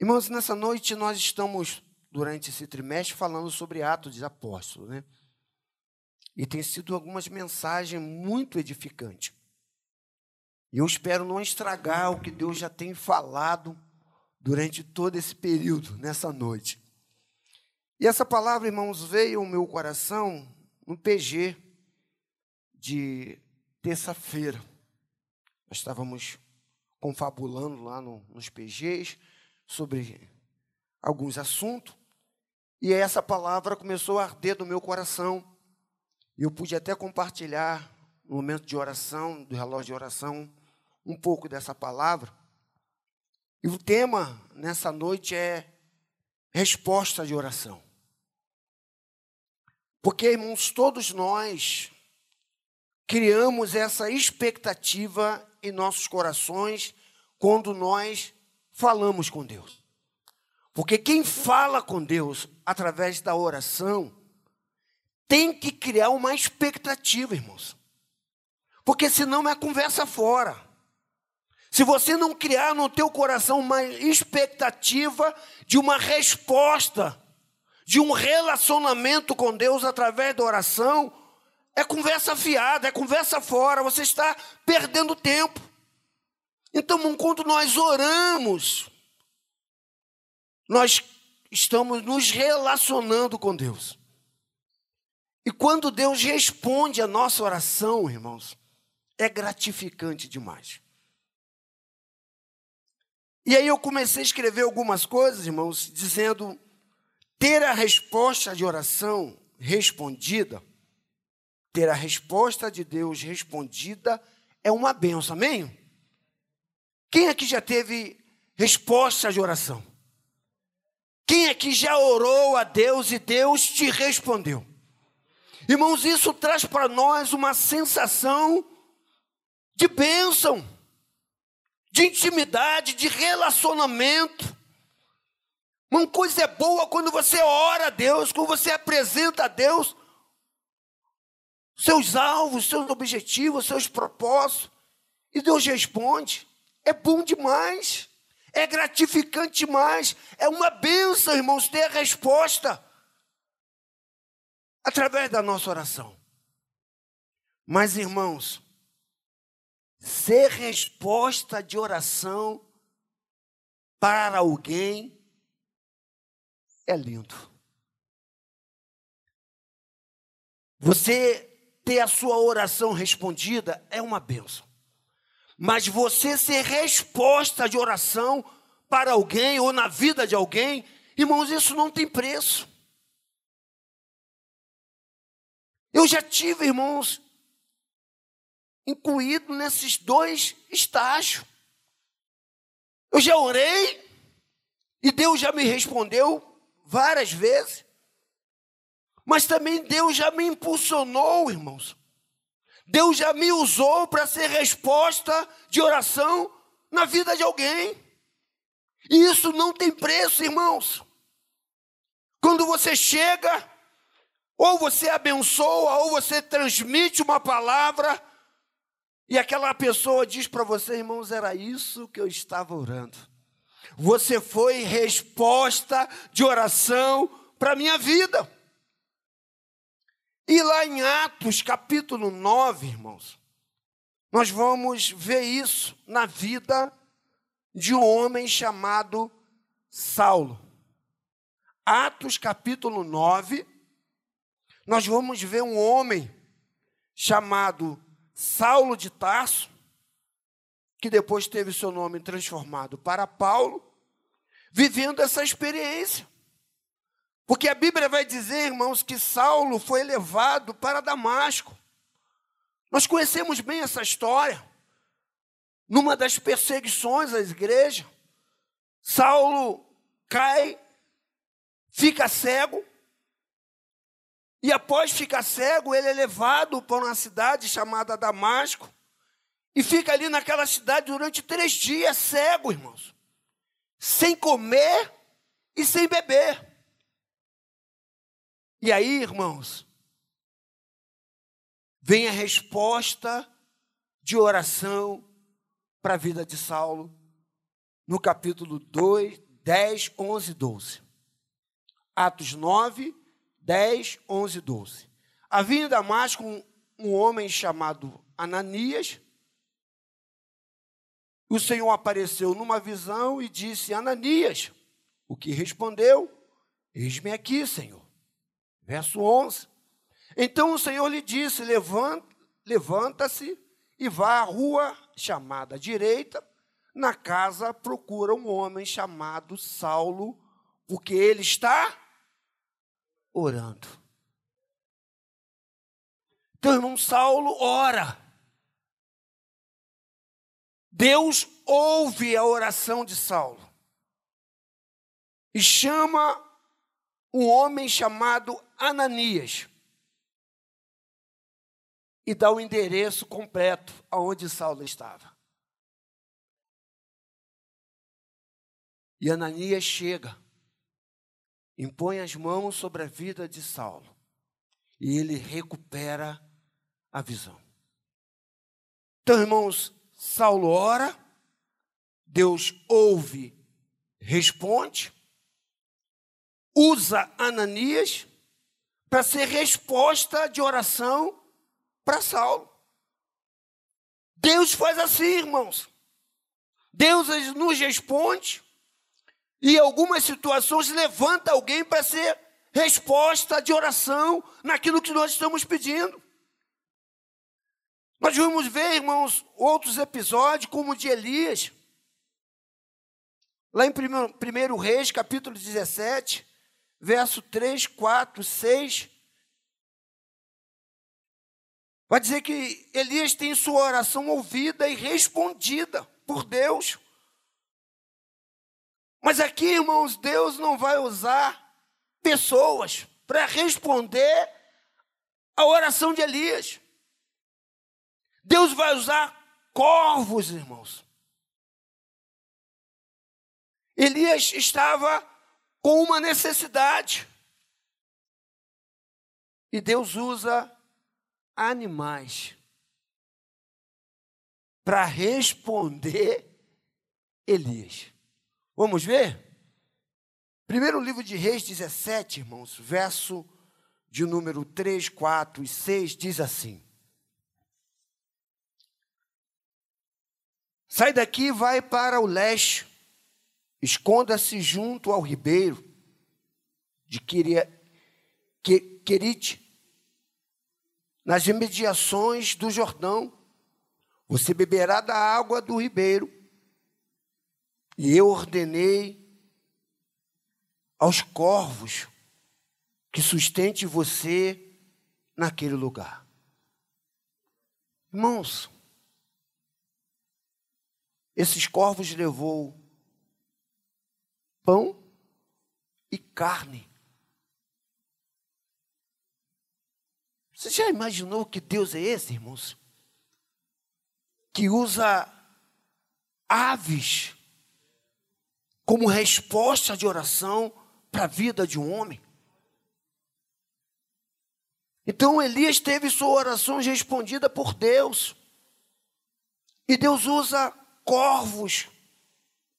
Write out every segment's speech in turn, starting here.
Irmãos, nessa noite nós estamos, durante esse trimestre, falando sobre Atos de Apóstolos, né? E tem sido algumas mensagens muito edificantes. E eu espero não estragar o que Deus já tem falado durante todo esse período, nessa noite. E essa palavra, irmãos, veio ao meu coração no PG de terça-feira. Nós estávamos confabulando lá no, nos PGs sobre alguns assuntos, e essa palavra começou a arder no meu coração. Eu pude até compartilhar no momento de oração, do relógio de oração, um pouco dessa palavra. E o tema nessa noite é resposta de oração. Porque, irmãos, todos nós criamos essa expectativa em nossos corações quando nós falamos com Deus. Porque quem fala com Deus através da oração tem que criar uma expectativa, irmãos. Porque senão é conversa fora. Se você não criar no teu coração uma expectativa de uma resposta, de um relacionamento com Deus através da oração, é conversa fiada, é conversa fora, você está perdendo tempo. Então, quando nós oramos, nós estamos nos relacionando com Deus. E quando Deus responde a nossa oração, irmãos, é gratificante demais. E aí eu comecei a escrever algumas coisas, irmãos, dizendo ter a resposta de oração respondida, ter a resposta de Deus respondida é uma benção, amém? Quem aqui já teve resposta de oração? Quem aqui já orou a Deus e Deus te respondeu? Irmãos, isso traz para nós uma sensação de bênção, de intimidade, de relacionamento. Uma coisa é boa quando você ora a Deus, quando você apresenta a Deus seus alvos, seus objetivos, seus propósitos, e Deus responde. É bom demais, é gratificante demais, é uma benção, irmãos, ter a resposta através da nossa oração. Mas, irmãos, ser resposta de oração para alguém é lindo. Você ter a sua oração respondida é uma benção. Mas você ser resposta de oração para alguém ou na vida de alguém, irmãos, isso não tem preço. Eu já tive, irmãos, incluído nesses dois estágios. Eu já orei e Deus já me respondeu várias vezes. Mas também Deus já me impulsionou, irmãos, Deus já me usou para ser resposta de oração na vida de alguém. E isso não tem preço, irmãos. Quando você chega, ou você abençoa, ou você transmite uma palavra, e aquela pessoa diz para você, irmãos, era isso que eu estava orando. Você foi resposta de oração para a minha vida. E lá em Atos capítulo 9, irmãos, nós vamos ver isso na vida de um homem chamado Saulo. Atos capítulo 9, nós vamos ver um homem chamado Saulo de Tarso, que depois teve seu nome transformado para Paulo, vivendo essa experiência. Porque a Bíblia vai dizer, irmãos, que Saulo foi levado para Damasco. Nós conhecemos bem essa história. Numa das perseguições às igrejas, Saulo cai, fica cego, e após ficar cego, ele é levado para uma cidade chamada Damasco, e fica ali naquela cidade durante três dias cego, irmãos, sem comer e sem beber. E aí, irmãos, vem a resposta de oração para a vida de Saulo, no capítulo 2, 10, 11, 12. Atos 9, 10, 11, 12. Havia em Damasco um, um homem chamado Ananias. O Senhor apareceu numa visão e disse: Ananias. O que respondeu: Eis-me aqui, Senhor. Verso 11. Então o Senhor lhe disse: Levanta-se e vá à rua chamada direita. Na casa procura um homem chamado Saulo, porque ele está orando. Então, irmão Saulo ora. Deus ouve a oração de Saulo e chama um homem chamado Ananias e dá o endereço completo aonde Saulo estava. E Ananias chega, impõe as mãos sobre a vida de Saulo e ele recupera a visão. Então, irmãos, Saulo ora, Deus ouve, responde, usa Ananias para ser resposta de oração para Saulo. Deus faz assim, irmãos. Deus nos responde e em algumas situações levanta alguém para ser resposta de oração naquilo que nós estamos pedindo. Nós vamos ver, irmãos, outros episódios, como o de Elias. Lá em 1 Reis, capítulo 17, verso 3, 4, 6. Vai dizer que Elias tem sua oração ouvida e respondida por Deus. Mas aqui, irmãos, Deus não vai usar pessoas para responder a oração de Elias. Deus vai usar corvos, irmãos. Elias estava com uma necessidade. E Deus usa animais para responder Elias. Vamos ver? Primeiro livro de Reis 17, irmãos, verso de número 3, 4 e 6 diz assim: Sai daqui e vai para o leste, esconda-se junto ao ribeiro de Querite, nas imediações do Jordão. Você beberá da água do ribeiro. E eu ordenei aos corvos que sustente você naquele lugar. Irmãos, esses corvos levou pão e carne. Você já imaginou que Deus é esse, irmãos? Que usa aves como resposta de oração para a vida de um homem. Então Elias teve sua oração respondida por Deus. E Deus usa corvos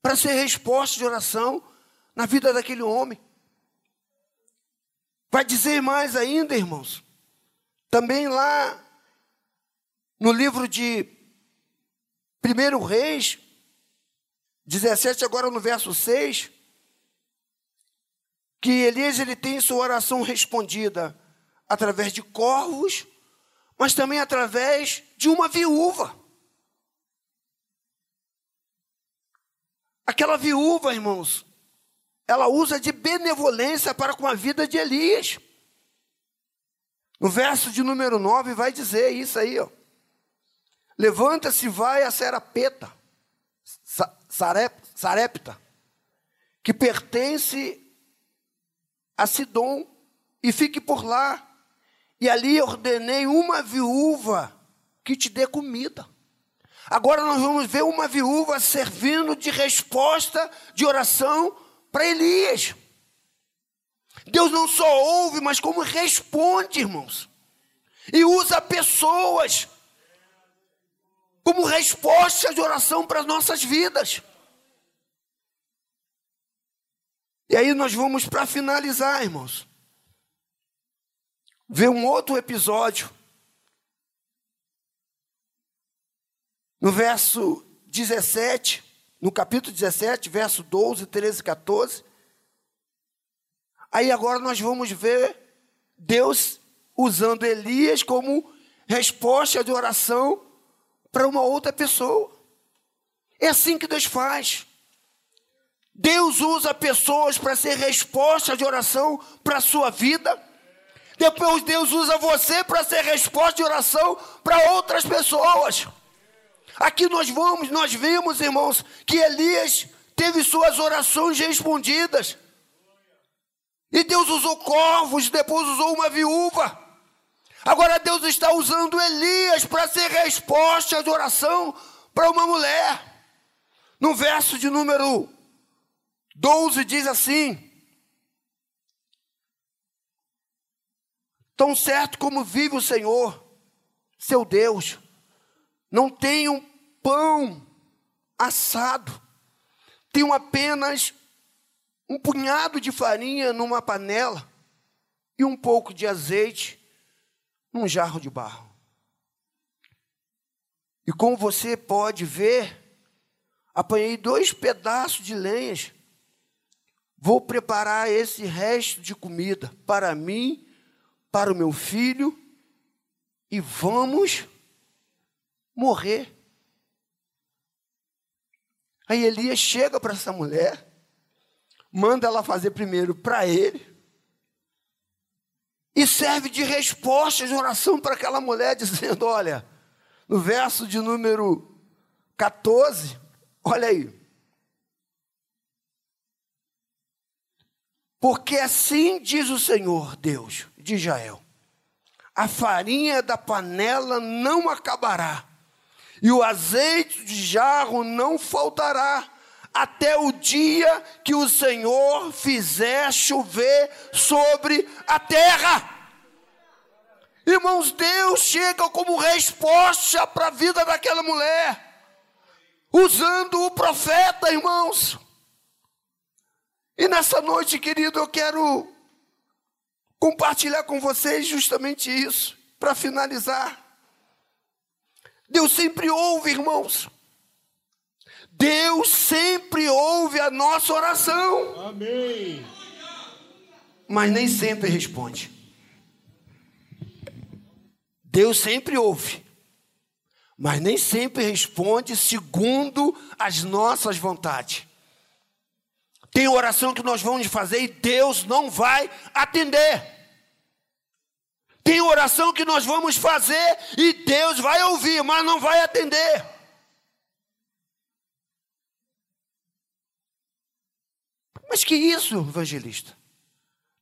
para ser resposta de oração na vida daquele homem. Vai dizer mais ainda, irmãos. Também lá no livro de 1 Reis, 17, agora no verso 6, que Elias ele tem sua oração respondida através de corvos, mas também através de uma viúva. Aquela viúva, irmãos, ela usa de benevolência para com a vida de Elias. No verso de número 9 vai dizer isso aí, ó. Levanta-se, vai a Serapeta, Sarepta, que pertence a Sidom e fique por lá. E ali ordenei uma viúva que te dê comida. Agora nós vamos ver uma viúva servindo de resposta de oração para Elias. Deus não só ouve, mas como responde, irmãos. E usa pessoas como resposta de oração para as nossas vidas. E aí nós vamos para finalizar, irmãos. Ver um outro episódio. No verso 17, no capítulo 17, verso 12, 13 e 14. Aí agora nós vamos ver Deus usando Elias como resposta de oração para uma outra pessoa. É assim que Deus faz. Deus usa pessoas para ser resposta de oração para a sua vida. Depois Deus usa você para ser resposta de oração para outras pessoas. Aqui nós vamos, nós vimos, irmãos, que Elias teve suas orações respondidas. E Deus usou corvos, depois usou uma viúva. Agora Deus está usando Elias para ser resposta de oração para uma mulher. No verso de número 12 diz assim: Tão certo como vive o Senhor, seu Deus, não tenham pão assado, tenham apenas um punhado de farinha numa panela e um pouco de azeite num jarro de barro. E como você pode ver, apanhei dois pedaços de lenhas. Vou preparar esse resto de comida para mim, para o meu filho, e vamos morrer. Aí Elias chega para essa mulher manda ela fazer primeiro para ele, e serve de resposta de oração para aquela mulher, dizendo: Olha, no verso de número 14, olha aí. Porque assim diz o Senhor Deus de Israel: a farinha da panela não acabará, e o azeite de jarro não faltará, até o dia que o Senhor fizer chover sobre a terra. Irmãos, Deus chega como resposta para a vida daquela mulher, usando o profeta, irmãos. E nessa noite, querido, eu quero compartilhar com vocês justamente isso, para finalizar. Deus sempre ouve, irmãos. Deus sempre ouve a nossa oração. Amém. Mas nem sempre responde. Deus sempre ouve, mas nem sempre responde segundo as nossas vontades. Tem oração que nós vamos fazer e Deus não vai atender. Tem oração que nós vamos fazer e Deus vai ouvir, mas não vai atender. Mas que isso, evangelista?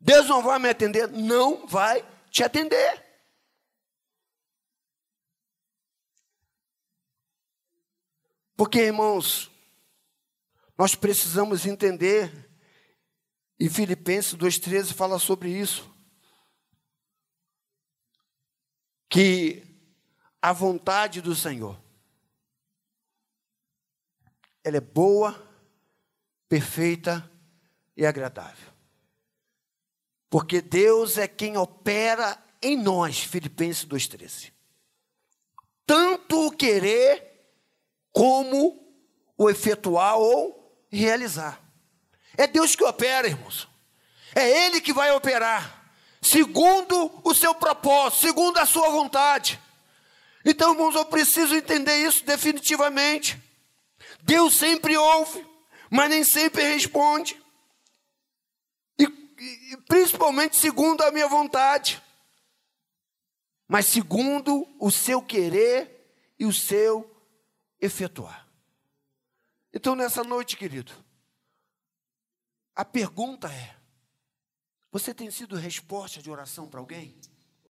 Deus não vai me atender? Não vai te atender. Porque, irmãos, nós precisamos entender, e Filipenses 2,13 fala sobre isso, que a vontade do Senhor, ela é boa, perfeita e agradável. Porque Deus é quem opera em nós, Filipenses 2,13. Tanto o querer como o efetuar ou realizar. É Deus que opera, irmãos. É Ele que vai operar, segundo o seu propósito, segundo a sua vontade. Então, irmãos, eu preciso entender isso definitivamente. Deus sempre ouve, mas nem sempre responde principalmente segundo a minha vontade, mas segundo o seu querer e o seu efetuar. Então, nessa noite, querido, a pergunta é: você tem sido resposta de oração para alguém?